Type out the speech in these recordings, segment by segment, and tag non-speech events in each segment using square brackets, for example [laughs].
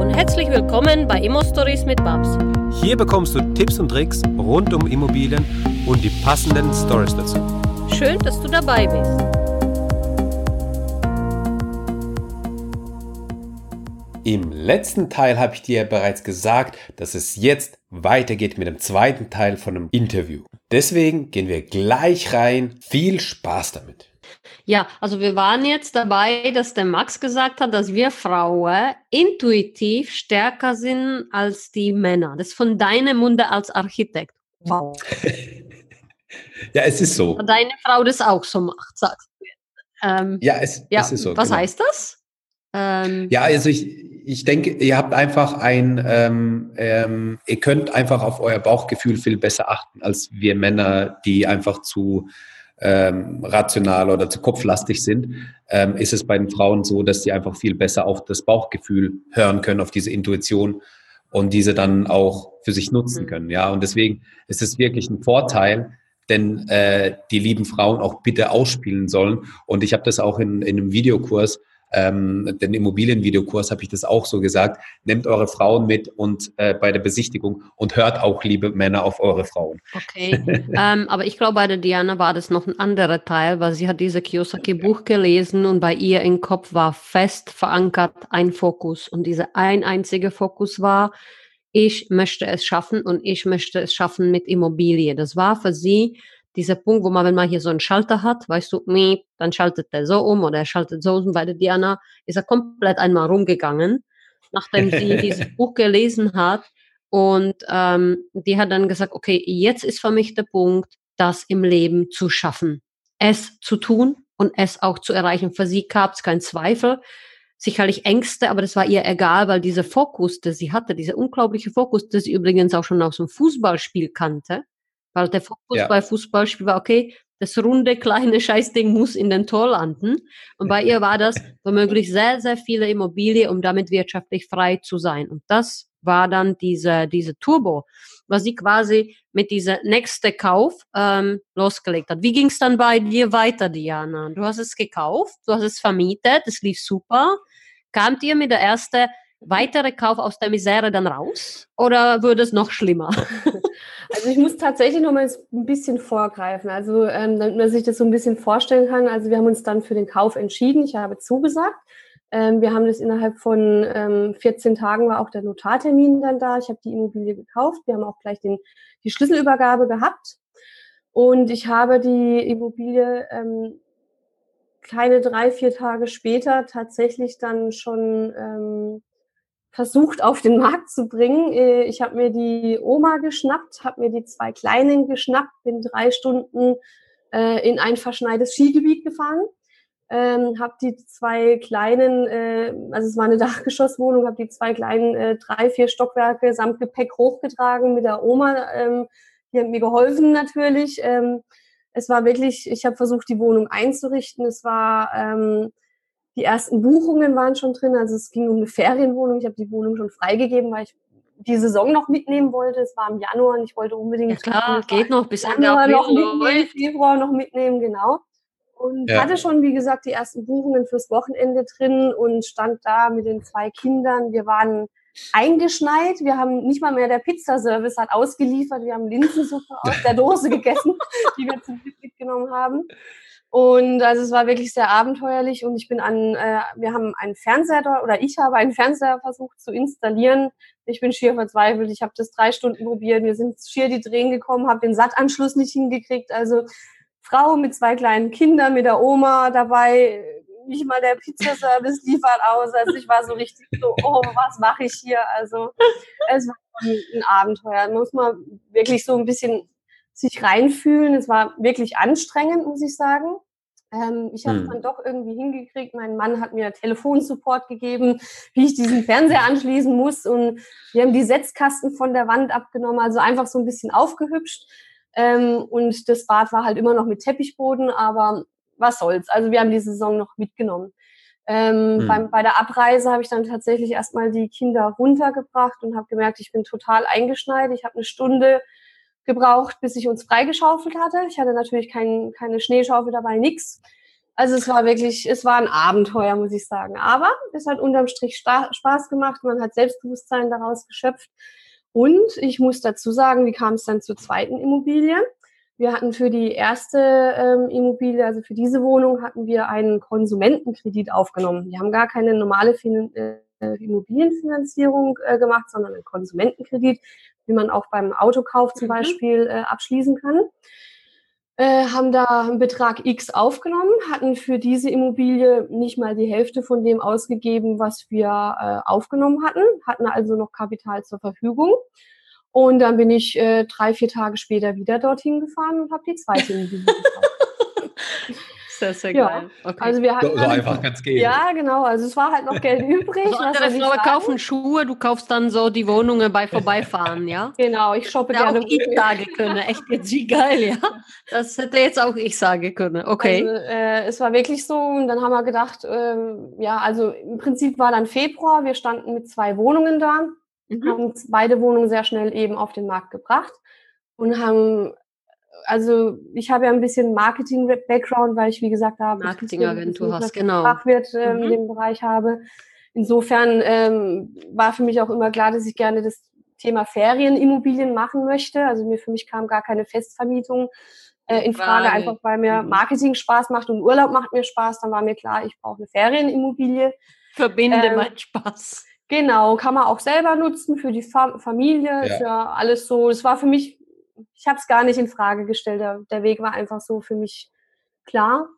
und herzlich willkommen bei Immo Stories mit Babs. Hier bekommst du Tipps und Tricks rund um Immobilien und die passenden Stories dazu. Schön, dass du dabei bist. Im letzten Teil habe ich dir bereits gesagt, dass es jetzt weitergeht mit dem zweiten Teil von dem Interview. Deswegen gehen wir gleich rein. Viel Spaß damit. Ja, also wir waren jetzt dabei, dass der Max gesagt hat, dass wir Frauen intuitiv stärker sind als die Männer. Das ist von deinem Munde als Architekt. Wow. [laughs] ja, es ist so. Deine Frau das auch so macht, sagst du. Ähm, ja, es, ja, es ist so. Was genau. heißt das? Ähm, ja, also ich, ich denke, ihr habt einfach ein, ähm, ähm, ihr könnt einfach auf euer Bauchgefühl viel besser achten als wir Männer, die einfach zu ähm, rational oder zu kopflastig sind, ähm, ist es bei den Frauen so, dass sie einfach viel besser auf das Bauchgefühl hören können, auf diese Intuition und diese dann auch für sich nutzen mhm. können. Ja, und deswegen ist es wirklich ein Vorteil, denn äh, die lieben Frauen auch bitte ausspielen sollen. Und ich habe das auch in, in einem Videokurs ähm, den Immobilienvideokurs habe ich das auch so gesagt, nehmt eure Frauen mit und äh, bei der Besichtigung und hört auch, liebe Männer, auf eure Frauen. Okay, ähm, aber ich glaube, bei der Diana war das noch ein anderer Teil, weil sie hat diese Kiyosaki-Buch gelesen und bei ihr im Kopf war fest verankert ein Fokus und dieser ein einziger Fokus war, ich möchte es schaffen und ich möchte es schaffen mit Immobilie. Das war für sie dieser Punkt, wo man, wenn man hier so einen Schalter hat, weißt du, dann schaltet der so um oder er schaltet so um. Bei der Diana ist er komplett einmal rumgegangen, nachdem sie [laughs] dieses Buch gelesen hat. Und ähm, die hat dann gesagt, okay, jetzt ist für mich der Punkt, das im Leben zu schaffen, es zu tun und es auch zu erreichen. Für sie gab es keinen Zweifel, sicherlich Ängste, aber das war ihr egal, weil dieser Fokus, den sie hatte, dieser unglaubliche Fokus, den sie übrigens auch schon aus dem Fußballspiel kannte, weil der Fokus ja. bei Fußballspiel war, okay, das runde, kleine [laughs] Scheißding muss in den Tor landen. Und bei ihr war das womöglich sehr, sehr viele Immobilien, um damit wirtschaftlich frei zu sein. Und das war dann diese, diese Turbo, was sie quasi mit dieser nächste Kauf ähm, losgelegt hat. Wie ging es dann bei dir weiter, Diana? Du hast es gekauft, du hast es vermietet, es lief super. Kamt ihr mit der ersten weitere Kauf aus der Misere dann raus? Oder würde es noch schlimmer? [laughs] Also ich muss tatsächlich noch mal ein bisschen vorgreifen, also ähm, damit man sich das so ein bisschen vorstellen kann. Also wir haben uns dann für den Kauf entschieden. Ich habe zugesagt. Ähm, wir haben das innerhalb von ähm, 14 Tagen war auch der Notartermin dann da. Ich habe die Immobilie gekauft. Wir haben auch gleich den, die Schlüsselübergabe gehabt. Und ich habe die Immobilie ähm, kleine drei, vier Tage später tatsächlich dann schon ähm, versucht auf den Markt zu bringen. Äh, ich habe mir die Oma geschnappt, habe mir die zwei Kleinen geschnappt, bin drei Stunden äh, in ein verschneites Skigebiet gefahren, ähm, habe die zwei kleinen, äh, also es war eine [laughs] Dachgeschosswohnung, habe die zwei kleinen äh, drei, vier Stockwerke samt Gepäck hochgetragen mit der Oma. Ähm, die hat mir geholfen natürlich. Ähm, es war wirklich, ich habe versucht, die Wohnung einzurichten. Es war ähm, die ersten Buchungen waren schon drin. Also es ging um eine Ferienwohnung. Ich habe die Wohnung schon freigegeben, weil ich die Saison noch mitnehmen wollte. Es war im Januar und ich wollte unbedingt. Ja klar, geht noch bis Ende Januar noch mitnehmen, Februar noch mitnehmen, genau. Und ja. hatte schon, wie gesagt, die ersten Buchungen fürs Wochenende drin und stand da mit den zwei Kindern. Wir waren eingeschneit. Wir haben nicht mal mehr der Pizzaservice hat ausgeliefert. Wir haben Linsensuppe aus der Dose gegessen, [laughs] die wir zum Glück mitgenommen haben. Und also es war wirklich sehr abenteuerlich und ich bin an, äh, wir haben einen Fernseher da, oder ich habe einen Fernseher versucht zu installieren. Ich bin schier verzweifelt. Ich habe das drei Stunden probiert. Wir sind schier die Drehen gekommen, habe den Sattanschluss nicht hingekriegt. Also Frau mit zwei kleinen Kindern, mit der Oma dabei, nicht mal der Pizzaservice liefert aus. Also ich war so richtig so, oh, was mache ich hier? Also es war ein Abenteuer. Muss man wirklich so ein bisschen sich reinfühlen. Es war wirklich anstrengend, muss ich sagen. Ähm, ich habe es hm. dann doch irgendwie hingekriegt. Mein Mann hat mir Telefonsupport gegeben, wie ich diesen Fernseher anschließen muss. Und wir haben die Setzkasten von der Wand abgenommen, also einfach so ein bisschen aufgehübscht. Ähm, und das Bad war halt immer noch mit Teppichboden, aber was soll's. Also wir haben die Saison noch mitgenommen. Ähm, hm. beim, bei der Abreise habe ich dann tatsächlich erstmal die Kinder runtergebracht und habe gemerkt, ich bin total eingeschneit. Ich habe eine Stunde gebraucht, bis ich uns freigeschaufelt hatte. Ich hatte natürlich kein, keine Schneeschaufel dabei, nix. Also es war wirklich, es war ein Abenteuer, muss ich sagen. Aber es hat unterm Strich Spaß gemacht. Man hat Selbstbewusstsein daraus geschöpft. Und ich muss dazu sagen, wie kam es dann zur zweiten Immobilie? Wir hatten für die erste ähm, Immobilie, also für diese Wohnung, hatten wir einen Konsumentenkredit aufgenommen. Wir haben gar keine normale fin äh, Immobilienfinanzierung äh, gemacht, sondern einen Konsumentenkredit, wie man auch beim Autokauf zum mhm. Beispiel äh, abschließen kann. Äh, haben da einen Betrag X aufgenommen, hatten für diese Immobilie nicht mal die Hälfte von dem ausgegeben, was wir äh, aufgenommen hatten, hatten also noch Kapital zur Verfügung. Und dann bin ich äh, drei, vier Tage später wieder dorthin gefahren und habe die zweite Immobilie gekauft. [laughs] Sehr, sehr ja. geil. Okay. Also wir hatten so, so einfach ganz gehen. Ja, genau. Also es war halt noch Geld [laughs] übrig. So andere Frauen kaufen Schuhe, du kaufst dann so die Wohnungen bei Vorbeifahren, ja? [laughs] Genau, ich shoppe ja, gerne. Auch ich sagen können. Echt jetzt wie geil, ja? Das hätte jetzt auch ich sagen können. Okay. Also, äh, es war wirklich so und dann haben wir gedacht, äh, ja, also im Prinzip war dann Februar, wir standen mit zwei Wohnungen da, mhm. haben beide Wohnungen sehr schnell eben auf den Markt gebracht und haben also ich habe ja ein bisschen Marketing-Background, weil ich, wie gesagt, da Marketingagentur hast, genau. Fachwirt äh, mhm. in dem Bereich habe. Insofern ähm, war für mich auch immer klar, dass ich gerne das Thema Ferienimmobilien machen möchte. Also mir für mich kam gar keine Festvermietung äh, in Frage, Frage, einfach weil mir mhm. Marketing Spaß macht und Urlaub macht mir Spaß. Dann war mir klar, ich brauche eine Ferienimmobilie. Verbinde ähm, meinen Spaß. Genau, kann man auch selber nutzen für die Fa Familie, ja. für alles so. Das war für mich ich habe es gar nicht in Frage gestellt. Der, der Weg war einfach so für mich klar.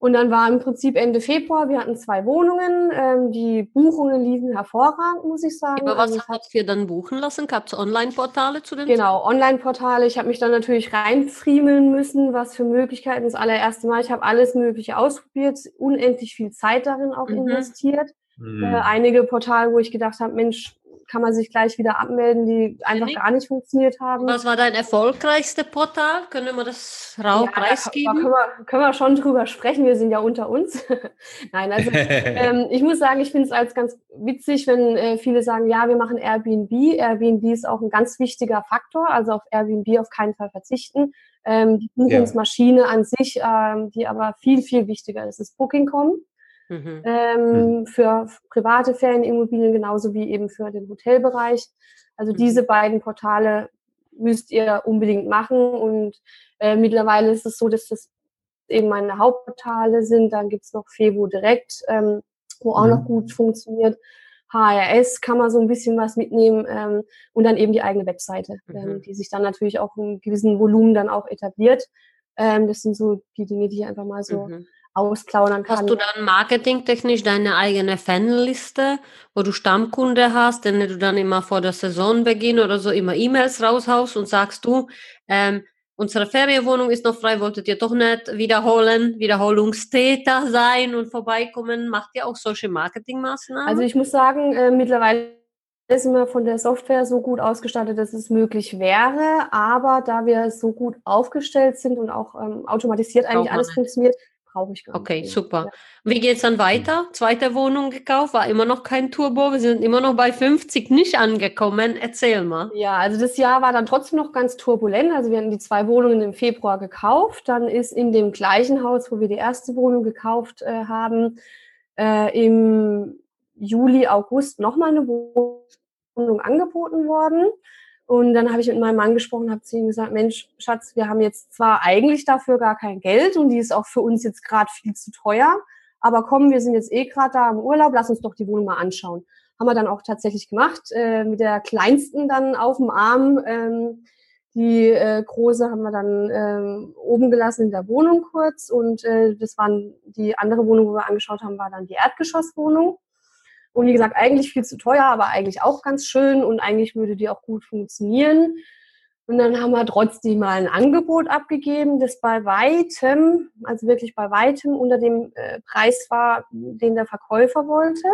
Und dann war im Prinzip Ende Februar, wir hatten zwei Wohnungen, ähm, die Buchungen liefen hervorragend, muss ich sagen. Aber was also, habt ihr dann buchen lassen? Gab es Online-Portale zu den Genau, Online-Portale. Ich habe mich dann natürlich reinfriemeln müssen, was für Möglichkeiten. Das allererste Mal, ich habe alles Mögliche ausprobiert, unendlich viel Zeit darin auch mhm. investiert. Mhm. Äh, einige Portale, wo ich gedacht habe, Mensch, kann man sich gleich wieder abmelden, die einfach gar nicht funktioniert haben. Was war dein erfolgreichste Portal? Können wir das rau ja, preisgeben? Da können, wir, können wir schon drüber sprechen, wir sind ja unter uns. [laughs] Nein, also [laughs] ähm, ich muss sagen, ich finde es als ganz witzig, wenn äh, viele sagen, ja, wir machen Airbnb. Airbnb ist auch ein ganz wichtiger Faktor, also auf Airbnb auf keinen Fall verzichten. Ähm, die Buchungsmaschine ja. an sich, ähm, die aber viel, viel wichtiger ist, ist Booking.com. Mhm. Ähm, mhm. für private Ferienimmobilien genauso wie eben für den Hotelbereich. Also mhm. diese beiden Portale müsst ihr unbedingt machen und äh, mittlerweile ist es so, dass das eben meine Hauptportale sind. Dann gibt's noch Fevo Direkt, ähm, wo auch noch mhm. gut funktioniert. HRS kann man so ein bisschen was mitnehmen ähm, und dann eben die eigene Webseite, ähm, mhm. die sich dann natürlich auch in gewissen Volumen dann auch etabliert. Ähm, das sind so die Dinge, die ich einfach mal so mhm ausplaudern kann. Hast du dann marketingtechnisch deine eigene Fanliste, wo du Stammkunde hast, denn du dann immer vor der Saisonbeginn oder so immer E-Mails raushaust und sagst du, ähm, unsere Ferienwohnung ist noch frei, wolltet ihr doch nicht wiederholen, Wiederholungstäter sein und vorbeikommen? Macht ihr auch solche Marketingmaßnahmen? Also ich muss sagen, äh, mittlerweile sind wir von der Software so gut ausgestattet, dass es möglich wäre. Aber da wir so gut aufgestellt sind und auch ähm, automatisiert eigentlich alles funktioniert, brauche ich gar nicht. Okay, super. Ja. Wie geht es dann weiter? Zweite Wohnung gekauft, war immer noch kein Turbo. Wir sind immer noch bei 50 nicht angekommen. Erzähl mal. Ja, also das Jahr war dann trotzdem noch ganz turbulent. Also wir hatten die zwei Wohnungen im Februar gekauft. Dann ist in dem gleichen Haus, wo wir die erste Wohnung gekauft äh, haben, äh, im Juli, August nochmal eine Wohnung angeboten worden. Und dann habe ich mit meinem Mann gesprochen, habe zu ihm gesagt, Mensch, Schatz, wir haben jetzt zwar eigentlich dafür gar kein Geld und die ist auch für uns jetzt gerade viel zu teuer, aber komm, wir sind jetzt eh gerade da im Urlaub, lass uns doch die Wohnung mal anschauen. Haben wir dann auch tatsächlich gemacht, äh, mit der kleinsten dann auf dem Arm. Ähm, die äh, große haben wir dann ähm, oben gelassen in der Wohnung kurz und äh, das waren die andere Wohnung, wo wir angeschaut haben, war dann die Erdgeschosswohnung. Und wie gesagt, eigentlich viel zu teuer, aber eigentlich auch ganz schön und eigentlich würde die auch gut funktionieren. Und dann haben wir trotzdem mal ein Angebot abgegeben, das bei weitem, also wirklich bei weitem unter dem äh, Preis war, den der Verkäufer wollte.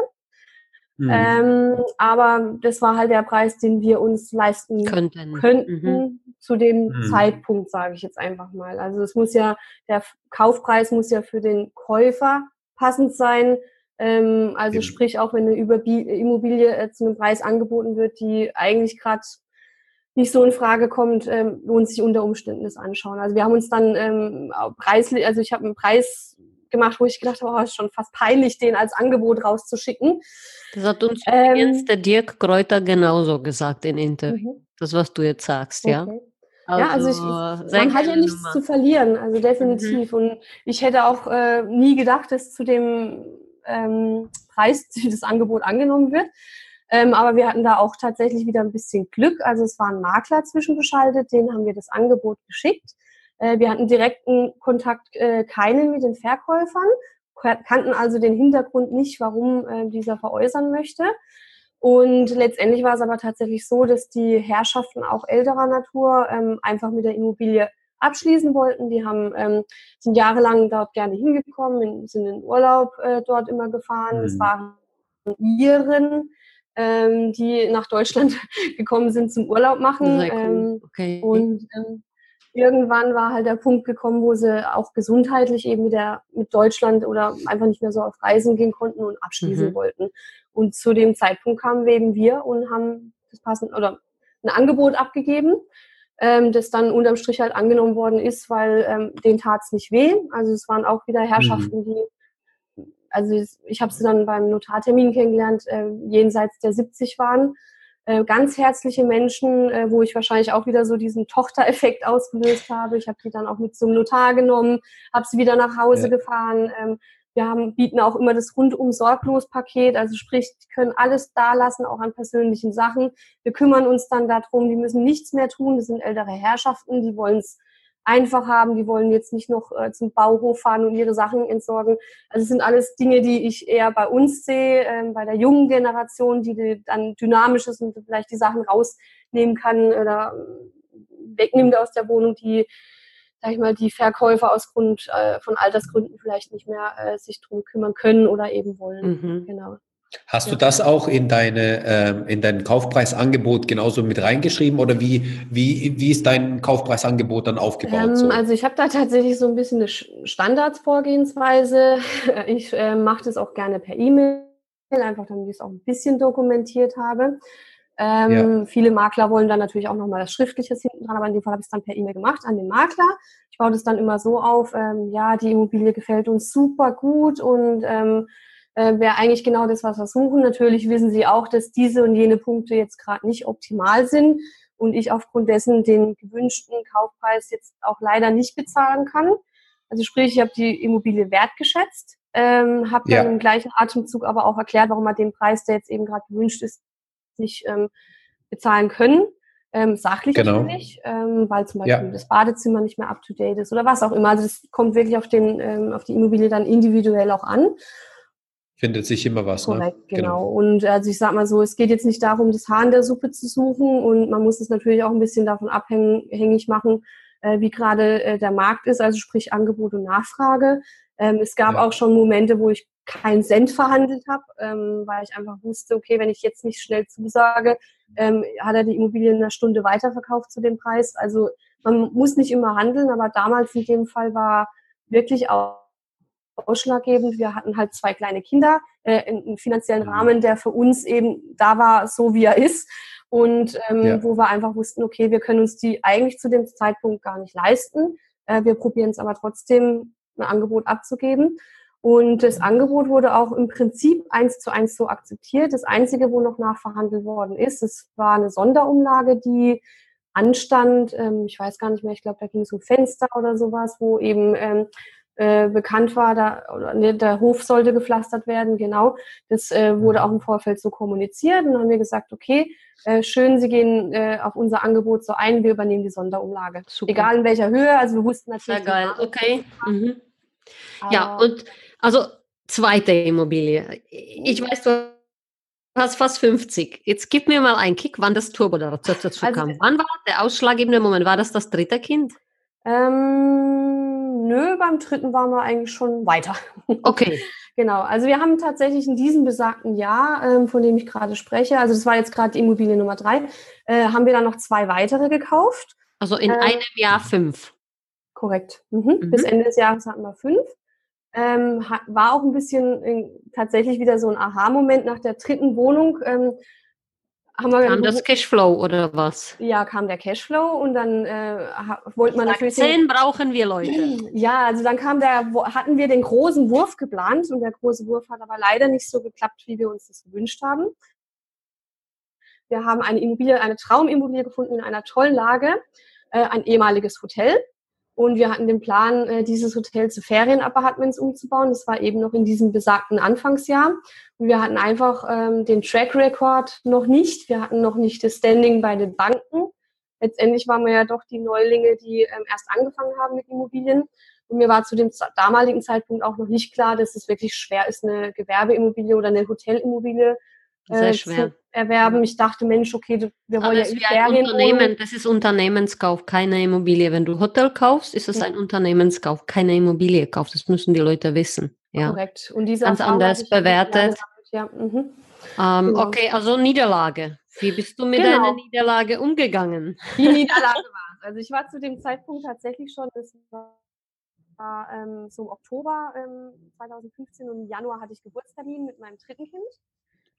Mhm. Ähm, aber das war halt der Preis, den wir uns leisten könnten, könnten mhm. zu dem mhm. Zeitpunkt, sage ich jetzt einfach mal. Also es muss ja, der Kaufpreis muss ja für den Käufer passend sein ähm, also genau. sprich, auch wenn eine Immobilie äh, zu einem Preis angeboten wird, die eigentlich gerade nicht so in Frage kommt, ähm, lohnt sich unter Umständen das anschauen. Also wir haben uns dann ähm, Preis, also ich habe einen Preis gemacht, wo ich gedacht habe, oh, ist schon fast peinlich, den als Angebot rauszuschicken. Das hat uns ähm, übrigens der Dirk Kräuter genauso gesagt in Interview. Mhm. Das, was du jetzt sagst, okay. ja. Also, ja, also ich, man hat ja nichts Nummer. zu verlieren, also definitiv. Mhm. Und ich hätte auch äh, nie gedacht, dass zu dem ähm, Preis [laughs] das Angebot angenommen wird. Ähm, aber wir hatten da auch tatsächlich wieder ein bisschen Glück. Also es war ein Makler zwischengeschaltet, den haben wir das Angebot geschickt. Äh, wir hatten direkten Kontakt äh, keinen mit den Verkäufern, kannten also den Hintergrund nicht, warum äh, dieser veräußern möchte. Und letztendlich war es aber tatsächlich so, dass die Herrschaften auch älterer Natur ähm, einfach mit der Immobilie abschließen wollten. Die haben, ähm, sind jahrelang dort gerne hingekommen, in, sind in Urlaub äh, dort immer gefahren. Es mhm. waren Iren, ähm, die nach Deutschland [laughs] gekommen sind zum Urlaub machen. Cool. Ähm, okay. Und ähm, irgendwann war halt der Punkt gekommen, wo sie auch gesundheitlich eben wieder mit Deutschland oder einfach nicht mehr so auf Reisen gehen konnten und abschließen mhm. wollten. Und zu dem Zeitpunkt kamen eben wir und haben das passend oder ein Angebot abgegeben, ähm, das dann unterm Strich halt angenommen worden ist, weil ähm, denen tat es nicht weh. Also es waren auch wieder Herrschaften, mhm. die, also ich habe sie dann beim Notartermin kennengelernt, äh, jenseits der 70 waren äh, ganz herzliche Menschen, äh, wo ich wahrscheinlich auch wieder so diesen Tochtereffekt ausgelöst habe. Ich habe die dann auch mit zum Notar genommen, habe sie wieder nach Hause ja. gefahren. Ähm, wir haben, bieten auch immer das rundum sorglos Paket, also sprich, die können alles da lassen, auch an persönlichen Sachen. Wir kümmern uns dann darum, die müssen nichts mehr tun. Das sind ältere Herrschaften, die wollen es einfach haben. Die wollen jetzt nicht noch äh, zum Bauhof fahren und ihre Sachen entsorgen. Also es sind alles Dinge, die ich eher bei uns sehe, äh, bei der jungen Generation, die, die dann dynamisch ist und vielleicht die Sachen rausnehmen kann oder wegnimmt aus der Wohnung, die sag ich mal, die Verkäufer aus Grund äh, von Altersgründen vielleicht nicht mehr äh, sich drum kümmern können oder eben wollen. Mhm. Genau. Hast du das auch in deine äh, in dein Kaufpreisangebot genauso mit reingeschrieben oder wie wie wie ist dein Kaufpreisangebot dann aufgebaut? Ähm, so? Also ich habe da tatsächlich so ein bisschen eine Standardsvorgehensweise. [laughs] Ich äh, mache das auch gerne per E-Mail, einfach damit ich es auch ein bisschen dokumentiert habe. Ähm, ja. Viele Makler wollen dann natürlich auch nochmal das Schriftliches hinten dran, aber in dem Fall habe ich es dann per E-Mail gemacht an den Makler. Ich baue das dann immer so auf, ähm, ja, die Immobilie gefällt uns super gut und ähm, äh, wäre eigentlich genau das, was wir suchen. Natürlich wissen Sie auch, dass diese und jene Punkte jetzt gerade nicht optimal sind und ich aufgrund dessen den gewünschten Kaufpreis jetzt auch leider nicht bezahlen kann. Also sprich, ich habe die Immobilie wertgeschätzt, ähm, habe ja. dann im gleichen Atemzug aber auch erklärt, warum man den Preis, der jetzt eben gerade gewünscht ist, nicht ähm, bezahlen können. Ähm, sachlich genau. natürlich, ähm, weil zum Beispiel ja. das Badezimmer nicht mehr up to date ist oder was auch immer. Also das kommt wirklich auf den, ähm, auf die Immobilie dann individuell auch an findet sich immer was. Ne? Korrekt, ne? genau. genau. Und also ich sag mal so, es geht jetzt nicht darum, das Haar in der Suppe zu suchen und man muss es natürlich auch ein bisschen davon abhängig machen, äh, wie gerade äh, der Markt ist, also sprich Angebot und Nachfrage. Ähm, es gab ja. auch schon Momente, wo ich keinen Cent verhandelt habe, ähm, weil ich einfach wusste, okay, wenn ich jetzt nicht schnell zusage, ähm, hat er die Immobilie in einer Stunde weiterverkauft zu dem Preis. Also man muss nicht immer handeln, aber damals in dem Fall war wirklich auch ausschlaggebend. Wir hatten halt zwei kleine Kinder, äh, einen finanziellen mhm. Rahmen, der für uns eben da war, so wie er ist. Und ähm, ja. wo wir einfach wussten, okay, wir können uns die eigentlich zu dem Zeitpunkt gar nicht leisten. Äh, wir probieren es aber trotzdem, ein Angebot abzugeben. Und das Angebot wurde auch im Prinzip eins zu eins so akzeptiert. Das Einzige, wo noch nachverhandelt worden ist, es war eine Sonderumlage, die anstand. Ähm, ich weiß gar nicht mehr, ich glaube, da ging es um Fenster oder sowas, wo eben ähm, äh, bekannt war, da, oder, ne, der Hof sollte gepflastert werden, genau. Das äh, wurde auch im Vorfeld so kommuniziert und dann haben wir gesagt, okay, äh, schön, Sie gehen äh, auf unser Angebot so ein, wir übernehmen die Sonderumlage. Super. Egal in welcher Höhe, also wir wussten natürlich. Sehr geil, okay. Mhm. Ja, und also zweite Immobilie. Ich weiß, du hast fast 50. Jetzt gib mir mal einen Kick, wann das Turbo dazu also, kam. Wann war der ausschlaggebende Moment? War das das dritte Kind? Ähm, nö, beim dritten waren wir eigentlich schon weiter. Okay. [laughs] genau. Also wir haben tatsächlich in diesem besagten Jahr, ähm, von dem ich gerade spreche, also das war jetzt gerade die Immobilie Nummer drei, äh, haben wir dann noch zwei weitere gekauft. Also in ähm, einem Jahr fünf. Korrekt. Mhm. Mhm. Bis Ende des Jahres hatten wir fünf. Ähm, war auch ein bisschen äh, tatsächlich wieder so ein Aha-Moment nach der dritten Wohnung. Ähm, haben wir kam das Cashflow oder was? Ja, kam der Cashflow und dann äh, wollte man natürlich. Zehn brauchen wir Leute. Ja, also dann kam der, hatten wir den großen Wurf geplant und der große Wurf hat aber leider nicht so geklappt, wie wir uns das gewünscht haben. Wir haben eine Immobilie, eine Traumimmobilie gefunden in einer tollen Lage, äh, ein ehemaliges Hotel. Und wir hatten den Plan, äh, dieses Hotel zu Ferienappartements umzubauen. Das war eben noch in diesem besagten Anfangsjahr. Und wir hatten einfach ähm, den Track Record noch nicht. Wir hatten noch nicht das Standing bei den Banken. Letztendlich waren wir ja doch die Neulinge, die ähm, erst angefangen haben mit Immobilien. Und mir war zu dem damaligen Zeitpunkt auch noch nicht klar, dass es wirklich schwer ist, eine Gewerbeimmobilie oder eine Hotelimmobilie äh, zu erwerben. Ich dachte, Mensch, okay, wir wollen ja Ferien Unternehmen, Das ist Unternehmenskauf, keine Immobilie. Wenn du Hotel kaufst, ist es ja. ein Unternehmenskauf, keine Immobilie kaufst. Das müssen die Leute wissen. Ja. Korrekt. Und diese ganz anders bewertet. Ja. Mhm. Ähm, genau. Okay, also Niederlage. Wie bist du mit genau. deiner Niederlage umgegangen? Die Niederlage war Also ich war zu dem Zeitpunkt tatsächlich schon, das war ähm, so im Oktober ähm, 2015 und im Januar hatte ich Geburtstermin mit meinem dritten Kind.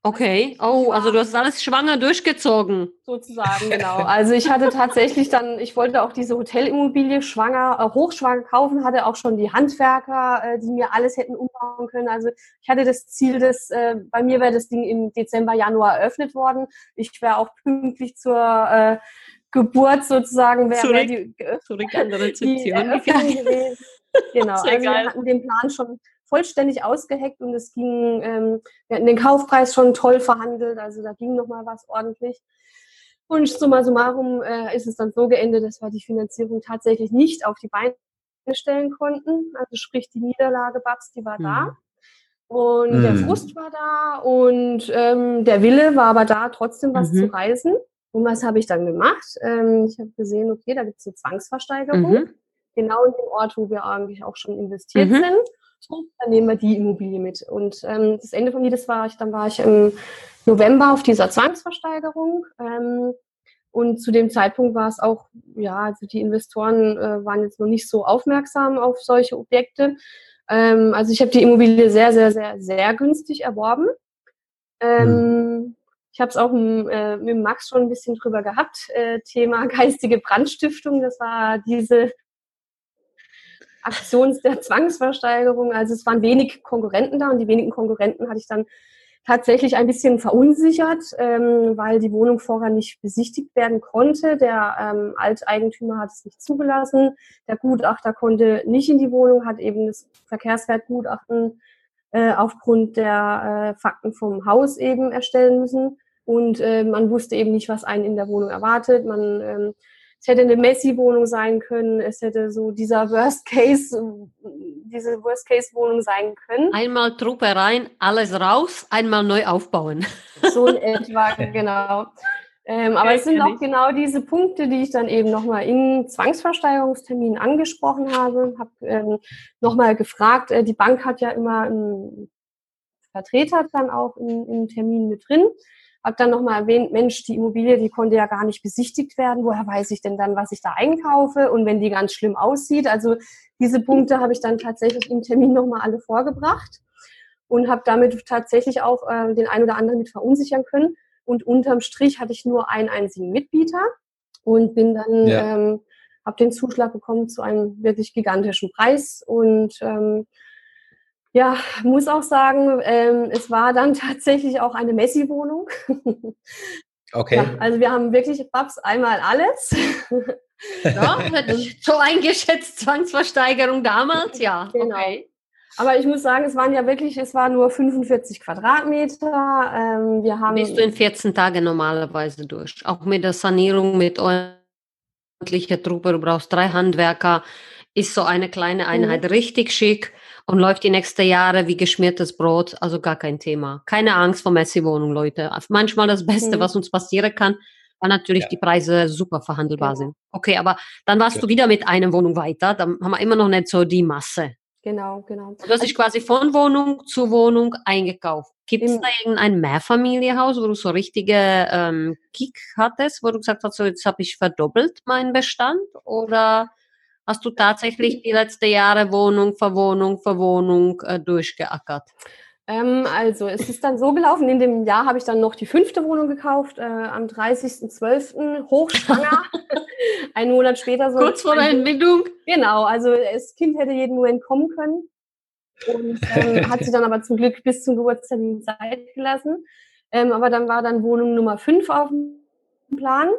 Okay. Oh, also du hast alles schwanger durchgezogen. Sozusagen, genau. [laughs] Also ich hatte tatsächlich dann, ich wollte auch diese Hotelimmobilie schwanger, äh, hochschwanger kaufen, hatte auch schon die Handwerker, äh, die mir alles hätten umbauen können. Also ich hatte das Ziel, dass äh, bei mir wäre das Ding im Dezember, Januar eröffnet worden. Ich wäre auch pünktlich zur äh, Geburt sozusagen wäre zurück, die, an der Rezeption [laughs] gewesen. Genau, Sehr also geil. wir hatten den Plan schon vollständig ausgeheckt und es ging, ähm, wir hatten den Kaufpreis schon toll verhandelt, also da ging nochmal was ordentlich. Und summa summarum äh, ist es dann so geendet, dass wir die Finanzierung tatsächlich nicht auf die Beine stellen konnten. Also sprich die Niederlage Babs, die war mhm. da. Und mhm. der Frust war da und ähm, der Wille war aber da, trotzdem was mhm. zu reisen. Und was habe ich dann gemacht? Ähm, ich habe gesehen, okay, da gibt es eine Zwangsversteigerung. Genau in dem Ort, wo wir eigentlich auch schon investiert mhm. sind dann nehmen wir die Immobilie mit. Und ähm, das Ende von mir, das war ich, dann war ich im November auf dieser Zwangsversteigerung. Ähm, und zu dem Zeitpunkt war es auch, ja, also die Investoren äh, waren jetzt noch nicht so aufmerksam auf solche Objekte. Ähm, also ich habe die Immobilie sehr, sehr, sehr, sehr günstig erworben. Ähm, mhm. Ich habe es auch äh, mit Max schon ein bisschen drüber gehabt. Äh, Thema [laughs] geistige Brandstiftung. Das war diese Aktion der Zwangsversteigerung. Also es waren wenig Konkurrenten da und die wenigen Konkurrenten hatte ich dann tatsächlich ein bisschen verunsichert, ähm, weil die Wohnung vorher nicht besichtigt werden konnte. Der ähm, Alteigentümer hat es nicht zugelassen. Der Gutachter konnte nicht in die Wohnung, hat eben das Verkehrswertgutachten äh, aufgrund der äh, Fakten vom Haus eben erstellen müssen. Und äh, man wusste eben nicht, was einen in der Wohnung erwartet. Man ähm, es hätte eine Messi-Wohnung sein können, es hätte so dieser Worst-Case, diese Worst-Case-Wohnung sein können. Einmal Truppe rein, alles raus, einmal neu aufbauen. [laughs] So in [laughs] etwa, genau. Ähm, aber es sind auch genau diese Punkte, die ich dann eben nochmal in Zwangsversteigerungsterminen angesprochen habe. Habe ähm, nochmal gefragt, äh, die Bank hat ja immer einen Vertreter dann auch im Termin mit drin. Habe dann nochmal erwähnt, Mensch, die Immobilie, die konnte ja gar nicht besichtigt werden. Woher weiß ich denn dann, was ich da einkaufe und wenn die ganz schlimm aussieht? Also diese Punkte habe ich dann tatsächlich im Termin nochmal alle vorgebracht und habe damit tatsächlich auch äh, den einen oder anderen mit verunsichern können. Und unterm Strich hatte ich nur einen einzigen Mitbieter und bin dann, ja. ähm, habe den Zuschlag bekommen zu einem wirklich gigantischen Preis und ähm, ja, muss auch sagen, ähm, es war dann [laughs] tatsächlich auch eine Messi-Wohnung. Okay. Ja, also wir haben wirklich Babs einmal alles. ja, so eingeschätzt Zwangsversteigerung damals, ja. [laughs] Genau. Okay. Aber ich muss sagen, es waren ja wirklich, es war nur 45 Quadratmeter. Ähm, wir haben Bist du in 14 Tagen normalerweise durch? Auch mit der Sanierung, mit ordentlicher Truppe, du brauchst drei Handwerker, ist so eine kleine Einheit mhm. richtig schick und läuft die nächsten Jahre wie geschmiertes Brot, also gar kein Thema. Keine Angst vor Messi-Wohnung, Leute. Manchmal das Beste, mhm. was uns passieren kann, weil natürlich ja. die Preise super verhandelbar genau. sind. Okay, aber dann warst ja. du wieder mit einer Wohnung weiter, dann haben wir immer noch nicht so die Masse. Genau, genau. Du hast dich quasi von Wohnung zu Wohnung eingekauft. Gibt es da irgendein Mehrfamilienhaus, wo du so richtige ähm, Kick hattest, wo du gesagt hast, so jetzt habe ich verdoppelt meinen Bestand? Oder hast du tatsächlich die letzten Jahre Wohnung für Wohnung für Wohnung äh, durchgeackert? Ähm, also es ist dann so gelaufen, in dem Jahr habe ich dann noch die fünfte Wohnung gekauft, äh, am 30.12. hochschwanger. [laughs] Einen Monat später so. Kurz vor der Entbindung? Genau, also das Kind hätte jeden Moment kommen können. Und ähm, [laughs] hat sie dann aber zum Glück bis zum Geburtstermin Zeit gelassen. Ähm, aber dann war dann Wohnung Nummer 5 auf dem Plan.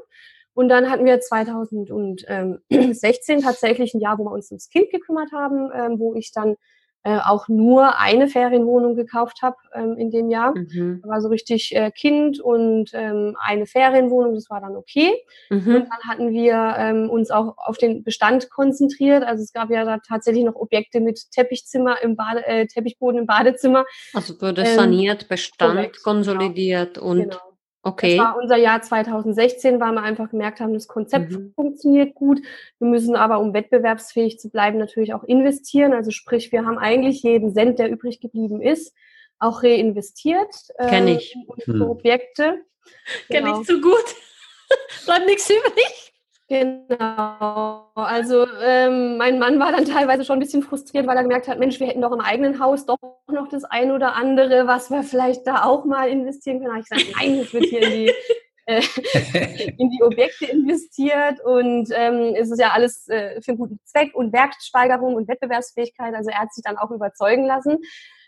Und dann hatten wir 2016 tatsächlich ein Jahr, wo wir uns ums Kind gekümmert haben, ähm, wo ich dann äh, auch nur eine Ferienwohnung gekauft habe ähm, in dem Jahr. Mhm. war so richtig äh, Kind und ähm, eine Ferienwohnung, das war dann okay. Mhm. Und dann hatten wir ähm, uns auch auf den Bestand konzentriert. Also es gab ja da tatsächlich noch Objekte mit Teppichzimmer im Bade, äh, Teppichboden im Badezimmer. Also wurde saniert, Bestand korrekt, konsolidiert genau. und genau. Okay. Das war unser Jahr 2016, weil wir einfach gemerkt haben, das Konzept mhm. funktioniert gut. Wir müssen aber, um wettbewerbsfähig zu bleiben, natürlich auch investieren. Also sprich, wir haben eigentlich jeden Cent, der übrig geblieben ist, auch reinvestiert. Kenne äh, ich. In unsere hm. Objekte. Kenne genau. ich zu gut. [laughs] Bleibt nichts übrig. Genau. Also ähm, mein Mann war dann teilweise schon ein bisschen frustriert, weil er gemerkt hat, Mensch, wir hätten doch im eigenen Haus doch noch das ein oder andere, was wir vielleicht da auch mal investieren können. Da habe ich gesagt, nein, das wird hier in die, [laughs] äh, [laughs] in die Objekte investiert und ähm, es ist ja alles äh, für einen guten Zweck und Wertsteigerung und Wettbewerbsfähigkeit. Also er hat sich dann auch überzeugen lassen.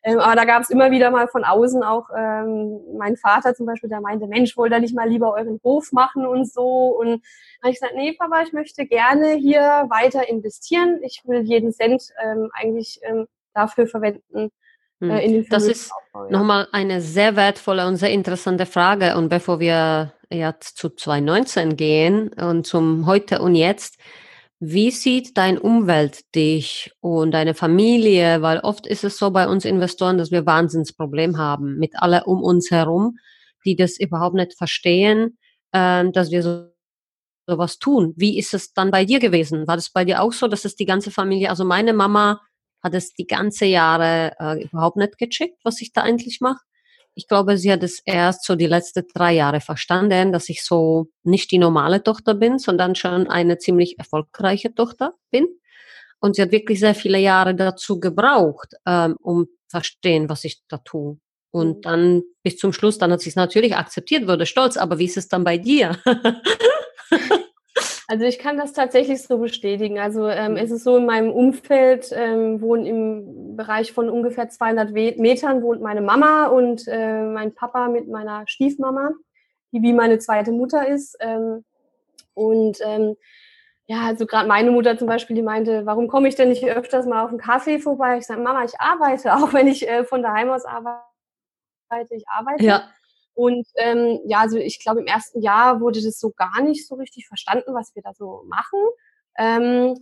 Ähm, aber da gab es immer wieder mal von außen auch ähm, mein Vater zum Beispiel, der meinte, Mensch, wollt ihr nicht mal lieber euren Hof machen und so. Und habe ich gesagt, nee, Papa, ich möchte gerne hier weiter investieren. Ich will jeden Cent ähm, eigentlich ähm, dafür verwenden. Äh, hm. das ist ja. nochmal eine sehr wertvolle und sehr interessante Frage. Und bevor wir jetzt zu 2019 gehen und zum Heute und Jetzt, wie sieht dein Umwelt dich und deine Familie? Weil oft ist es so bei uns Investoren, dass wir Wahnsinnsproblem haben mit alle um uns herum, die das überhaupt nicht verstehen, äh, dass wir so sowas tun. Wie ist es dann bei dir gewesen? War das bei dir auch so, dass es die ganze Familie, also meine Mama hat es die ganze Jahre äh, überhaupt nicht gecheckt, was ich da eigentlich mache. Ich glaube, sie hat es erst so die letzten drei Jahre verstanden, dass ich so nicht die normale Tochter bin, sondern schon eine ziemlich erfolgreiche Tochter bin. Und sie hat wirklich sehr viele Jahre dazu gebraucht, ähm, um verstehen, was ich da tue. Und mhm. dann bis zum Schluss, dann hat sie es natürlich akzeptiert, wurde stolz. Aber wie ist es dann bei dir? [laughs] Also ich kann das tatsächlich so bestätigen. Also ähm, es ist so, in meinem Umfeld ähm, wohnen im Bereich von ungefähr 200 Metern wohnt meine Mama und äh, mein Papa mit meiner Stiefmama, die wie meine zweite Mutter ist. Ähm, und ähm, ja, also gerade meine Mutter zum Beispiel, die meinte, warum komme ich denn nicht öfters mal auf einen Kaffee vorbei? Ich sage, Mama, ich arbeite, auch [laughs] wenn ich äh, von daheim aus arbeite, ich arbeite. Ja. Und ähm, ja, also ich glaube, im ersten Jahr wurde das so gar nicht so richtig verstanden, was wir da so machen. Ähm,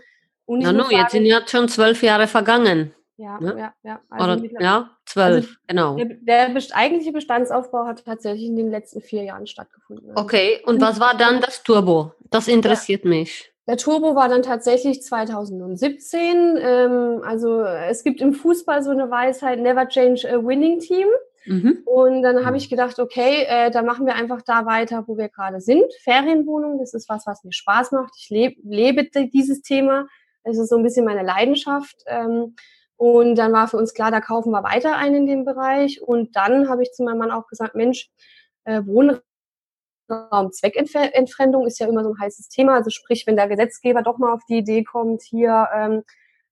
und Na, no, sagen, jetzt sind ja schon zwölf Jahre vergangen. Ja, ne? ja, ja. Also Oder, ja, zwölf, also genau. Der, der, eigentliche Bestandsaufbau hat tatsächlich in den letzten vier Jahren stattgefunden. Also okay, und was war dann das Turbo? Das interessiert ja. mich. Der Turbo war dann tatsächlich 2017. Ähm, also es gibt im Fußball so eine Weisheit, never change a winning team. Mhm. Und dann habe ich gedacht, okay, äh, da machen wir einfach da weiter, wo wir gerade sind. Ferienwohnung, das ist was, was mir Spaß macht. Ich leb, lebe dieses Thema. Es ist so ein bisschen meine Leidenschaft. Ähm, und dann war für uns klar, da kaufen wir weiter ein in dem Bereich. Und dann habe ich zu meinem Mann auch gesagt, Mensch, äh, Wohnraum Zweckentfremdung ist ja immer so ein heißes Thema. Also sprich, wenn der Gesetzgeber doch mal auf die Idee kommt, hier ähm,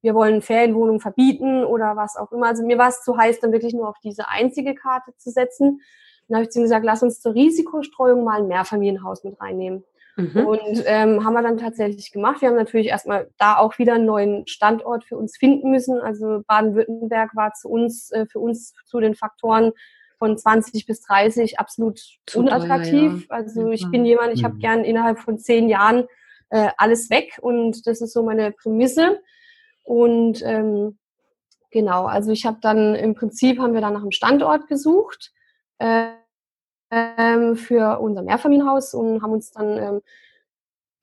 wir wollen Ferienwohnungen verbieten oder was auch immer. Also mir war es zu heiß, dann wirklich nur auf diese einzige Karte zu setzen. Dann habe ich zu ihm gesagt, lass uns zur Risikostreuung mal ein Mehrfamilienhaus mit reinnehmen. Mhm. Und ähm, haben wir dann tatsächlich gemacht. Wir haben natürlich erstmal da auch wieder einen neuen Standort für uns finden müssen. Also Baden-Württemberg war zu uns, äh, für uns zu den Faktoren von 20 bis 30 absolut zu unattraktiv. Teuer, ja. Also ich bin jemand, ich habe mhm. gern innerhalb von zehn Jahren äh, alles weg und das ist so meine Prämisse. Und ähm, genau, also ich habe dann im Prinzip haben wir dann nach einem Standort gesucht äh, ähm, für unser Mehrfamilienhaus und haben uns dann ähm,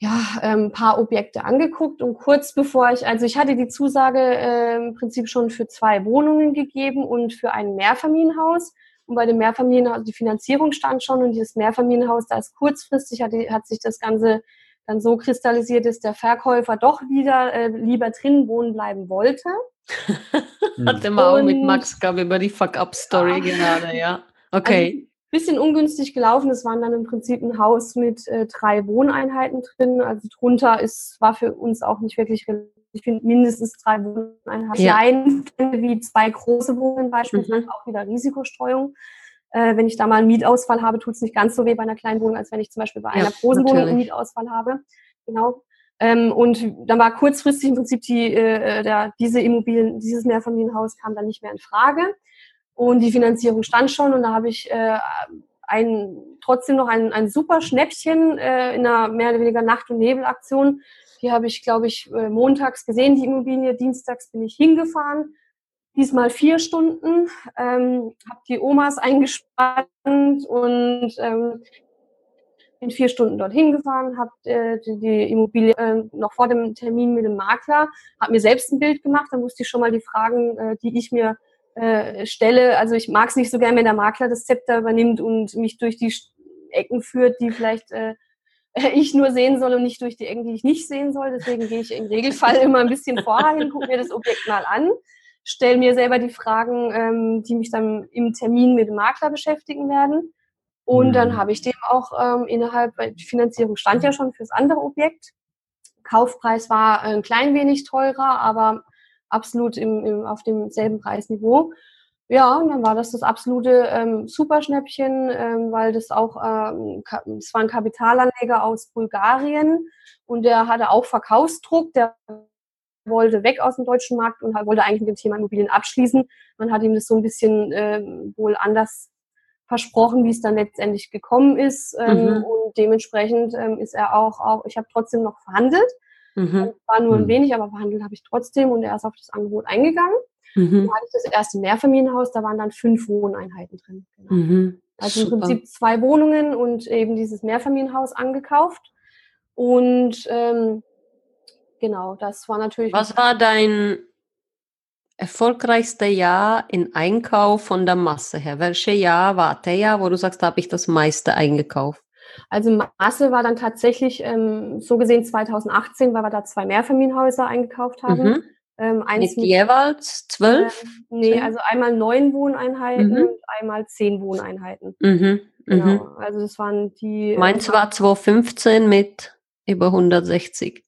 ja, ein ähm, paar Objekte angeguckt und kurz bevor ich, also ich hatte die Zusage äh, im Prinzip schon für zwei Wohnungen gegeben und für ein Mehrfamilienhaus. Und bei dem Mehrfamilienhaus, die Finanzierung stand schon und dieses Mehrfamilienhaus, da ist kurzfristig, hat, hat sich das Ganze dann so kristallisiert ist, der Verkäufer doch wieder äh, lieber drin wohnen bleiben wollte. [laughs] Hatte wir auch mit Max gab über die Fuck-Up-Story ja. gerade, ja. Okay. Also, bisschen ungünstig gelaufen. Es waren dann im Prinzip ein Haus mit äh, drei Wohneinheiten drin. Also drunter ist, war für uns auch nicht wirklich ich finde mindestens drei Wohneinheiten. Ja. Klein wie zwei große Wohnungen beispielsweise, mhm. auch wieder Risikostreuung. Äh, wenn ich da mal einen Mietausfall habe, tut es nicht ganz so weh bei einer kleinen Wohnung, als wenn ich zum Beispiel bei ja, einer großen. Wohnung einen Mietausfall habe. Genau. Ähm, und dann war kurzfristig im Prinzip die, äh, der, diese Immobilien, dieses Mehrfamilienhaus kam dann nicht mehr in Frage. Und die Finanzierung stand schon und da habe ich äh, ein, trotzdem noch ein, ein super Schnäppchen äh, in einer mehr oder weniger Nacht- und Nebelaktion. Die habe ich, glaube ich, äh, montags gesehen, die Immobilie. Dienstags bin ich hingefahren. Diesmal vier Stunden. Ähm, habe die Omas eingespannt und ähm, bin vier Stunden dorthin gefahren, habe äh, die, die, Immobilie äh, noch vor dem Termin mit dem Makler, habe mir selbst ein Bild gemacht, dann wusste ich schon mal die Fragen, äh, die ich mir äh, stelle. Also ich mag es nicht so gern, wenn der Makler das Zepter übernimmt und mich durch die Ecken führt, die vielleicht äh, [laughs] ich nur sehen soll und nicht durch die Ecken, die ich nicht sehen soll. Deswegen gehe ich im Regelfall immer ein bisschen vorher hin, gucke mir das Objekt mal an, stelle mir selber die Fragen, ähm, die mich dann im Termin mit dem Makler beschäftigen werden und dann mhm. habe ich dem auch ähm, innerhalb, die Finanzierung stand ja schon fürs andere Objekt. Kaufpreis war ein klein wenig teurer, aber absolut im, im, auf demselben Preisniveau. Ja, und dann war das das absolute ähm, Superschnäppchen, ähm, weil das auch, ähm, es war ein Kapitalanleger aus Bulgarien und der hatte auch Verkaufsdruck, der wollte weg aus dem deutschen Markt und wollte eigentlich mit dem Thema Immobilien abschließen. Man hat ihm das so ein bisschen äh, wohl anders versprochen, wie es dann letztendlich gekommen ist. Ähm, mhm. Und dementsprechend ähm, ist er auch, auch ich habe trotzdem noch verhandelt. Mhm. War nur ein mhm. wenig, aber verhandelt habe ich trotzdem und er ist auf das Angebot eingegangen. Mhm. Da hatte ich das erste Mehrfamilienhaus, da waren dann fünf Wohneinheiten drin. Genau. Mhm. Also Super. im Prinzip zwei Wohnungen und eben dieses Mehrfamilienhaus angekauft. Und ähm, genau, das war natürlich. Was war dein erfolgreichste Jahr in Einkauf von der Masse her? Welches Jahr war der Jahr, wo du sagst, da habe ich das meiste eingekauft? Also Masse war dann tatsächlich ähm, so gesehen 2018, weil wir da zwei Mehrfamilienhäuser eingekauft haben. Mhm. Ähm, mit, jeweils zwölf? Äh, nee, also einmal neun Wohneinheiten mhm. und einmal zehn Wohneinheiten. Mhm. Genau. Mhm. Also das waren die. Meins äh, war 2015 mit über 160.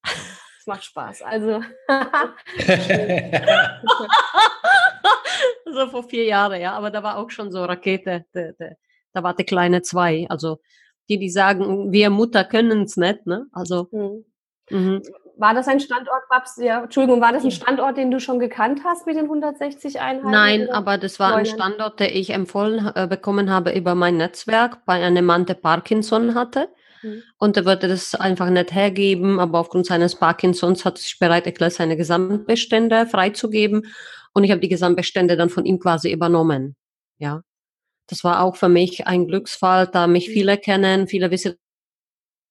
Es macht Spaß. Also. [laughs] so vor vier Jahren, ja. Aber da war auch schon so Rakete. De, de, da war die kleine zwei. Also die, die sagen, wir Mutter können es nicht, ne? Also. Mhm. Mhm. War das ein Standort, Babs? Ja, Entschuldigung, war das ein Standort, den du schon gekannt hast mit den 160 Einheiten? Nein, aber das war ein Standort, der ich empfohlen äh, bekommen habe über mein Netzwerk bei einem Mann, der Parkinson hatte. Mhm. Und er würde das einfach nicht hergeben, aber aufgrund seines Parkinsons hat er sich bereit erklärt, seine Gesamtbestände freizugeben. Und ich habe die Gesamtbestände dann von ihm quasi übernommen. Ja. Das war auch für mich ein Glücksfall, da mich mhm. viele kennen, viele wissen,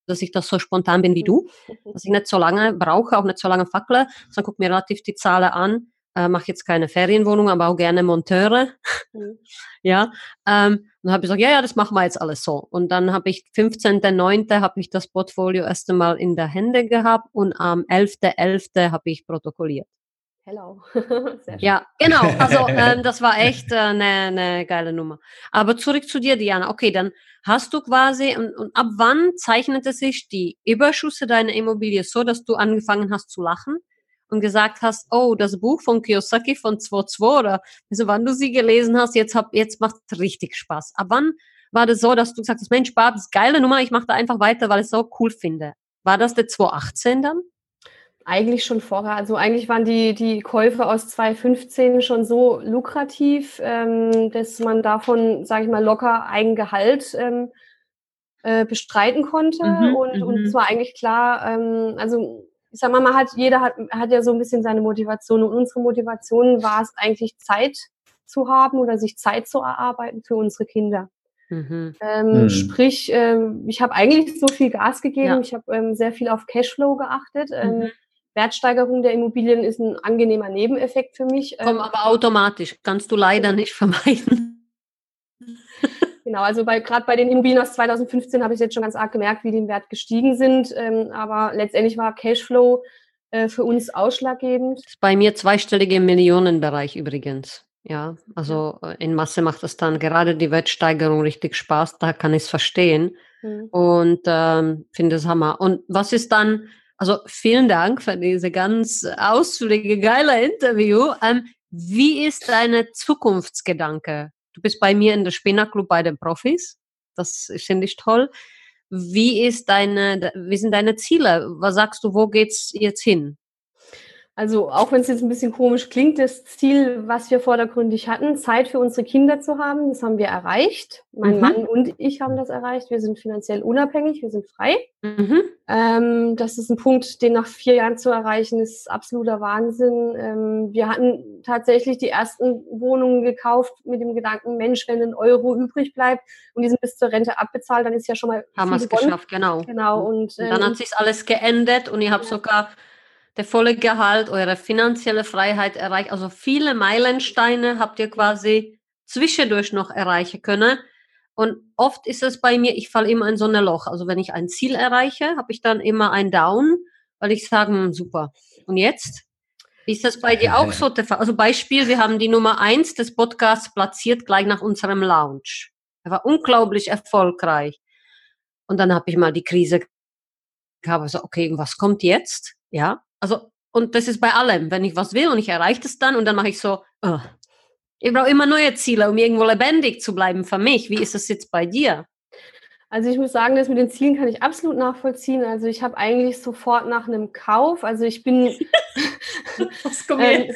dass ich das so spontan bin wie du, mhm. dass ich nicht so lange brauche, auch nicht so lange fackle, sondern gucke mir relativ die Zahlen an, äh, mache jetzt keine Ferienwohnung, aber auch gerne Monteure. Mhm. [laughs] ja, ähm, dann habe ich gesagt, ja, ja, das machen wir jetzt alles so. Und dann habe ich 15.09. habe ich das Portfolio erst einmal in der Hände gehabt und am 11.11. .11. habe ich protokolliert. Hello. [laughs] ja, genau. Also [laughs] ähm, das war echt eine äh, ne, ne geile Nummer. Aber zurück zu dir, Diana. Okay, dann hast du quasi, und, und ab wann zeichnete sich die Überschüsse deiner Immobilie so, dass du angefangen hast zu lachen? Und gesagt hast, oh, das Buch von Kiyosaki von 2.2 oder also wann du sie gelesen hast, jetzt, hab, jetzt macht es richtig Spaß. Aber wann war das so, dass du gesagt hast, Mensch, Babs, geile Nummer, ich mache da einfach weiter, weil ich es so cool finde. War das der 2018 dann? Eigentlich schon vorher. Also eigentlich waren die, die Käufe aus 2015 schon so lukrativ, ähm, dass man davon, sage ich mal, locker Eigengehalt ähm, äh, bestreiten konnte. Mhm, und, und zwar mhm. eigentlich klar, ähm, also ich sag mal, man hat, jeder hat, hat ja so ein bisschen seine Motivation und unsere Motivation war es eigentlich Zeit zu haben oder sich Zeit zu erarbeiten für unsere Kinder. Mhm. Ähm, mhm. Sprich, ähm, ich habe eigentlich so viel Gas gegeben, ja. ich habe ähm, sehr viel auf Cashflow geachtet. Ähm, mhm. Wertsteigerung der Immobilien ist ein angenehmer Nebeneffekt für mich. Komm, ähm, aber automatisch, kannst du leider nicht vermeiden. [laughs] Genau, also bei, gerade bei den Immobilien aus 2015 habe ich jetzt schon ganz arg gemerkt, wie die im Wert gestiegen sind. Ähm, aber letztendlich war Cashflow äh, für uns ausschlaggebend. Bei mir zweistellige Millionenbereich übrigens. Ja, also äh, in Masse macht das dann gerade die Wertsteigerung richtig Spaß, da kann ich es verstehen mhm. und ähm, finde es Hammer. Und was ist dann, also vielen Dank für diese ganz ausführliche, geile Interview. Ähm, wie ist deine Zukunftsgedanke? Du bist bei mir in der Spinnerclub bei den Profis. Das finde ich toll. Wie ist deine, wie sind deine Ziele? Was sagst du, wo geht's jetzt hin? Also auch wenn es jetzt ein bisschen komisch klingt, das Ziel, was wir vordergründig hatten, Zeit für unsere Kinder zu haben, das haben wir erreicht. Mein mhm. Mann und ich haben das erreicht. Wir sind finanziell unabhängig, wir sind frei. Mhm. Ähm, das ist ein Punkt, den nach vier Jahren zu erreichen, ist absoluter Wahnsinn. Ähm, wir hatten tatsächlich die ersten Wohnungen gekauft mit dem Gedanken, Mensch, wenn ein Euro übrig bleibt und die sind bis zur Rente abbezahlt, dann ist ja schon mal. Haben wir es geschafft, genau. Genau. Und, ähm, und dann hat sich alles geändert und ihr habt ja. sogar der volle Gehalt, eure finanzielle Freiheit erreicht. Also viele Meilensteine habt ihr quasi zwischendurch noch erreichen können. Und oft ist es bei mir, ich falle immer in so ein Loch. Also wenn ich ein Ziel erreiche, habe ich dann immer ein Down, weil ich sage, hm, super. Und jetzt? Ist das bei dir auch so [laughs] der Fall? Also Beispiel, wir haben die Nummer eins des Podcasts platziert gleich nach unserem Launch. Er war unglaublich erfolgreich. Und dann habe ich mal die Krise gehabt. Also, okay, was kommt jetzt? Ja. Also, und das ist bei allem. Wenn ich was will und ich erreiche das dann und dann mache ich so, oh. ich brauche immer neue Ziele, um irgendwo lebendig zu bleiben für mich. Wie ist das jetzt bei dir? Also ich muss sagen, das mit den Zielen kann ich absolut nachvollziehen. Also ich habe eigentlich sofort nach einem Kauf, also ich bin, [laughs] äh,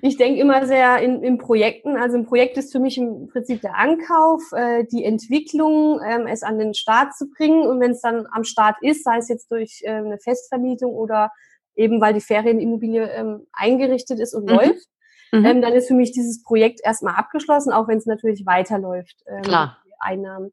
ich denke immer sehr in, in, Projekten. Also ein Projekt ist für mich im Prinzip der Ankauf, äh, die Entwicklung, ähm, es an den Start zu bringen. Und wenn es dann am Start ist, sei es jetzt durch äh, eine Festvermietung oder eben weil die Ferienimmobilie ähm, eingerichtet ist und mhm. läuft, mhm. Ähm, dann ist für mich dieses Projekt erstmal abgeschlossen, auch wenn es natürlich weiterläuft. Ähm, Klar. Die Einnahmen.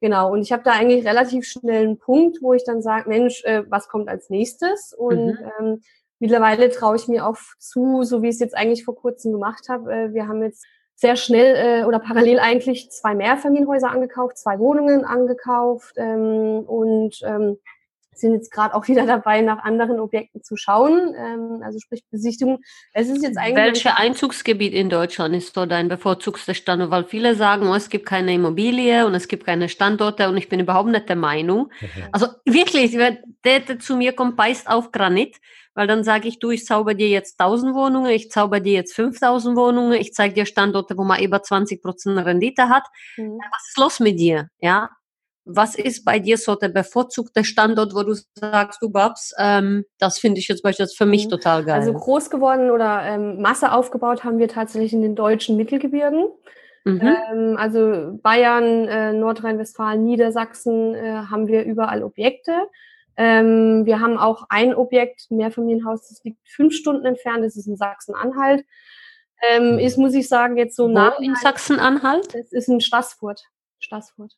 Genau, und ich habe da eigentlich relativ schnell einen Punkt, wo ich dann sage, Mensch, äh, was kommt als nächstes? Und mhm. ähm, mittlerweile traue ich mir auch zu, so wie ich es jetzt eigentlich vor kurzem gemacht habe. Äh, wir haben jetzt sehr schnell äh, oder parallel eigentlich zwei Mehrfamilienhäuser angekauft, zwei Wohnungen angekauft ähm, und ähm, sind jetzt gerade auch wieder [laughs] dabei, nach anderen Objekten zu schauen, ähm, also sprich Besichtigung. Es ist jetzt eigentlich Welches Einzugsgebiet in Deutschland ist so dein bevorzugster Standort? Weil viele sagen, oh, es gibt keine Immobilie und es gibt keine Standorte und ich bin überhaupt nicht der Meinung. Also wirklich, der, der zu mir kommt, beißt auf Granit, weil dann sage ich, du, ich zauber dir jetzt 1000 Wohnungen, ich zauber dir jetzt 5000 Wohnungen, ich zeige dir Standorte, wo man über 20 Prozent Rendite hat. Mhm. Was ist los mit dir? Ja, was ist bei dir so der bevorzugte Standort, wo du sagst, du Babs, ähm, das finde ich jetzt beispielsweise für mich mhm. total geil? Also groß geworden oder ähm, Masse aufgebaut haben wir tatsächlich in den deutschen Mittelgebirgen. Mhm. Ähm, also Bayern, äh, Nordrhein-Westfalen, Niedersachsen äh, haben wir überall Objekte. Ähm, wir haben auch ein Objekt, ein Mehrfamilienhaus, das liegt fünf Stunden entfernt, das ist in Sachsen-Anhalt. Ähm, mhm. ist, muss ich sagen, jetzt so nah. in Sachsen-Anhalt? Das ist in Stassfurt. Stassfurt.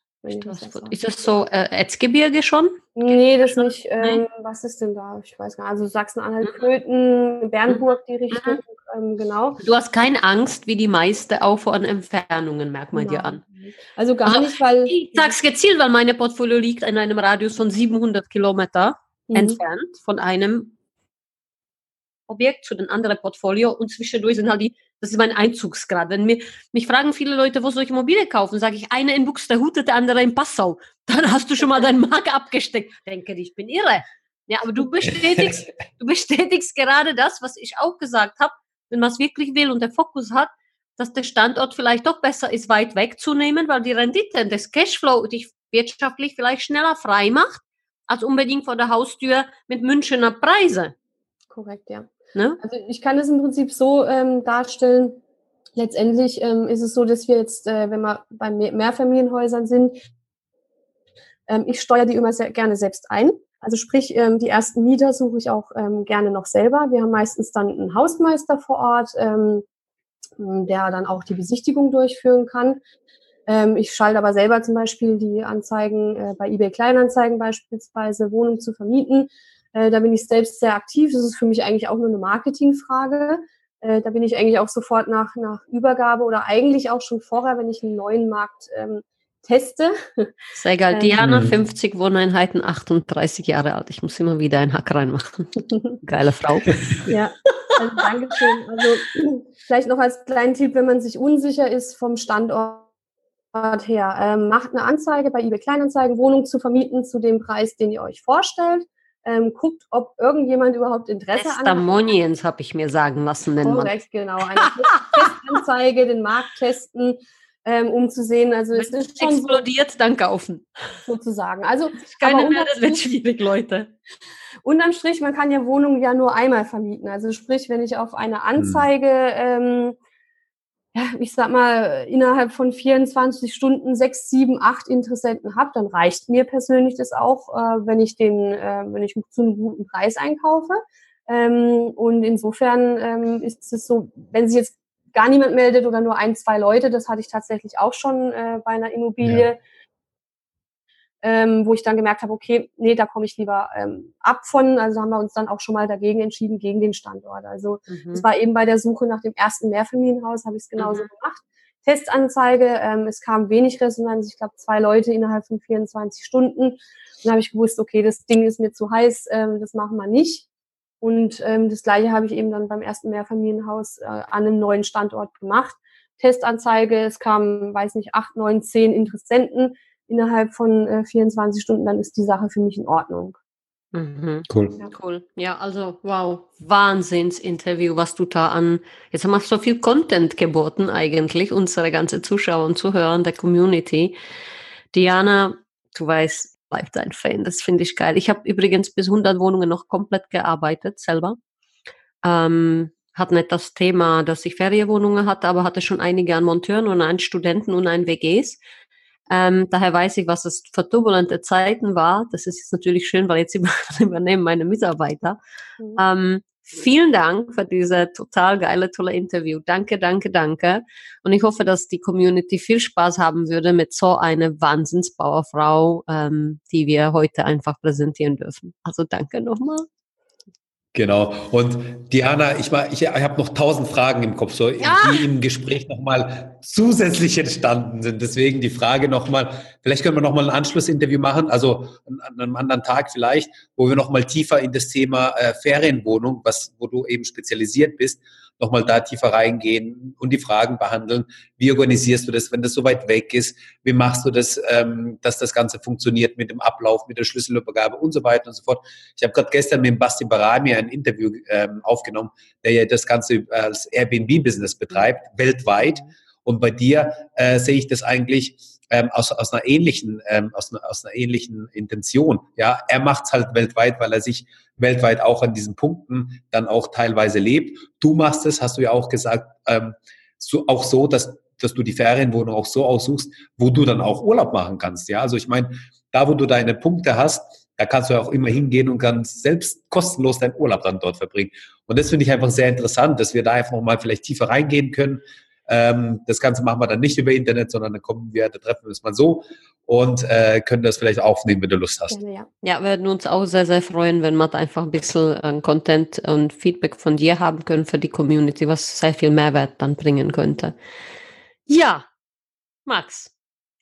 Ist das so äh, Erzgebirge schon? Nee, das nicht. Ähm. Was ist denn da? Ich weiß gar nicht. Also Sachsen-Anhalt, mhm. Köthen, Bernburg, die Richtung, mhm. ähm, genau. Du hast keine Angst, wie die meiste auch vor Entfernungen, merkt man Nein. dir an. Also gar also, nicht, weil... Ich sag's gezielt, weil meine Portfolio liegt in einem Radius von 700 Kilometer mhm. entfernt von einem Objekt zu dem anderen Portfolio und zwischendurch sind halt die das ist mein Einzugsgrad. Wenn mir, mich fragen viele Leute, wo soll ich Immobilie kaufen, sage ich, eine in Buxtehude, der andere in Passau. [laughs] Dann hast du schon mal deinen Mark abgesteckt. Denke, ich bin irre. Ja, aber du [laughs] bestätigst, du bestätigst gerade das, was ich auch gesagt habe. Wenn man es wirklich will und der Fokus hat, dass der Standort vielleicht doch besser ist, weit wegzunehmen, weil die Rendite das Cashflow dich wirtschaftlich vielleicht schneller frei macht, als unbedingt vor der Haustür mit Münchener Preise. Korrekt, ja. Ne? Also ich kann es im Prinzip so ähm, darstellen. Letztendlich ähm, ist es so, dass wir jetzt, äh, wenn wir bei Mehrfamilienhäusern sind, ähm, ich steuere die immer sehr gerne selbst ein. Also sprich, ähm, die ersten Mieter suche ich auch ähm, gerne noch selber. Wir haben meistens dann einen Hausmeister vor Ort, ähm, der dann auch die Besichtigung durchführen kann. Ähm, ich schalte aber selber zum Beispiel die Anzeigen äh, bei eBay Kleinanzeigen beispielsweise, Wohnung zu vermieten. Äh, da bin ich selbst sehr aktiv. Das ist für mich eigentlich auch nur eine Marketingfrage. Äh, da bin ich eigentlich auch sofort nach, nach Übergabe oder eigentlich auch schon vorher, wenn ich einen neuen Markt ähm, teste. Sehr geil. Ähm, Diana, 50 Wohneinheiten, 38 Jahre alt. Ich muss immer wieder einen Hack reinmachen. [laughs] Geile Frau. ja, also Dankeschön. Also vielleicht noch als kleinen Tipp, wenn man sich unsicher ist vom Standort her, ähm, macht eine Anzeige bei eBay Kleinanzeigen, Wohnung zu vermieten zu dem Preis, den ihr euch vorstellt. Ähm, guckt, ob irgendjemand überhaupt Interesse hat. Testimonials habe ich mir sagen lassen. Korrekt, genau. Eine [laughs] Testanzeige, den Markt testen, ähm, um zu sehen. Also es ist schon explodiert, so, dann kaufen. Sozusagen. Also keine mehr, das wird schwierig, Leute. Unterm Strich, man kann ja Wohnungen ja nur einmal vermieten. Also sprich, wenn ich auf eine Anzeige hm. ähm, ja, ich sag mal, innerhalb von 24 Stunden sechs, sieben, acht Interessenten habe, dann reicht mir persönlich das auch, äh, wenn ich den, äh, wenn ich zu einem guten Preis einkaufe. Ähm, und insofern ähm, ist es so, wenn sich jetzt gar niemand meldet oder nur ein, zwei Leute, das hatte ich tatsächlich auch schon äh, bei einer Immobilie, ja ähm, wo ich dann gemerkt habe, okay, nee, da komme ich lieber ähm, ab von. Also haben wir uns dann auch schon mal dagegen entschieden, gegen den Standort. Also es mhm. war eben bei der Suche nach dem ersten Mehrfamilienhaus, habe ich es genauso mhm. gemacht. Testanzeige, ähm, es kam wenig Resonanz, ich glaube zwei Leute innerhalb von 24 Stunden. Dann habe ich gewusst, okay, das Ding ist mir zu heiß, ähm, das machen wir nicht. Und ähm, das gleiche habe ich eben dann beim ersten Mehrfamilienhaus äh, an einem neuen Standort gemacht. Testanzeige, es kamen, weiß nicht, acht, neun, zehn Interessenten innerhalb von äh, 24 Stunden, dann ist die Sache für mich in Ordnung. Mhm. Cool. Ja. Cool. Ja, also wow, Wahnsinnsinterview, was du da an. Jetzt haben wir so viel Content geboten, eigentlich, unsere ganze Zuschauer und Zuhörer der Community. Diana, du weißt, bleib dein Fan, das finde ich geil. Ich habe übrigens bis 100 Wohnungen noch komplett gearbeitet, selber. Ähm, hat nicht das Thema, dass ich Ferienwohnungen hatte, aber hatte schon einige an Monteuren und einen Studenten und ein WGs. Ähm, daher weiß ich, was es für turbulente Zeiten war. Das ist jetzt natürlich schön, weil jetzt [laughs] übernehmen meine Mitarbeiter. Mhm. Ähm, vielen Dank für diese total geile, tolle Interview. Danke, danke, danke. Und ich hoffe, dass die Community viel Spaß haben würde mit so einer Wahnsinnsbauerfrau, ähm, die wir heute einfach präsentieren dürfen. Also danke nochmal. Genau. Und Diana, ich, ich, ich habe noch tausend Fragen im Kopf, so, ja. die im Gespräch nochmal zusätzlich entstanden sind. Deswegen die Frage nochmal, vielleicht können wir nochmal ein Anschlussinterview machen, also an, an, einem anderen Tag vielleicht, wo wir nochmal tiefer in das Thema äh, Ferienwohnung, was, wo du eben spezialisiert bist, nochmal da tiefer reingehen und die Fragen behandeln. Wie organisierst du das, wenn das so weit weg ist? Wie machst du das, ähm, dass das Ganze funktioniert mit dem Ablauf, mit der Schlüsselübergabe und so weiter und so fort. Ich habe gerade gestern mit Basti Barami ein Interview ähm, aufgenommen, der ja das Ganze als Airbnb-Business betreibt, weltweit. Und bei dir äh, sehe ich das eigentlich ähm, aus, aus einer ähnlichen, ähm, aus, aus einer ähnlichen Intention. Ja, er macht's halt weltweit, weil er sich weltweit auch an diesen Punkten dann auch teilweise lebt. Du machst es, hast du ja auch gesagt, ähm, so, auch so, dass, dass du die Ferienwohnung auch so aussuchst, wo du dann auch Urlaub machen kannst. Ja, also ich meine, da wo du deine Punkte hast, da kannst du ja auch immer hingehen und kannst selbst kostenlos deinen Urlaub dann dort verbringen. Und das finde ich einfach sehr interessant, dass wir da einfach mal vielleicht tiefer reingehen können, ähm, das Ganze machen wir dann nicht über Internet, sondern dann kommen wir, da treffen wir uns mal so und äh, können das vielleicht aufnehmen, wenn du Lust hast. Ja, ja. ja, wir würden uns auch sehr, sehr freuen, wenn wir einfach ein bisschen äh, Content und Feedback von dir haben können für die Community, was sehr viel Mehrwert dann bringen könnte. Ja, Max,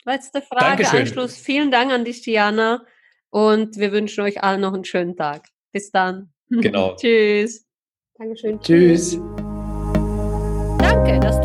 letzte Frage, Dankeschön. Anschluss. Vielen Dank an dich, Diana, und wir wünschen euch allen noch einen schönen Tag. Bis dann. Genau. [laughs] Tschüss. Dankeschön. Tschüss. Danke, dass du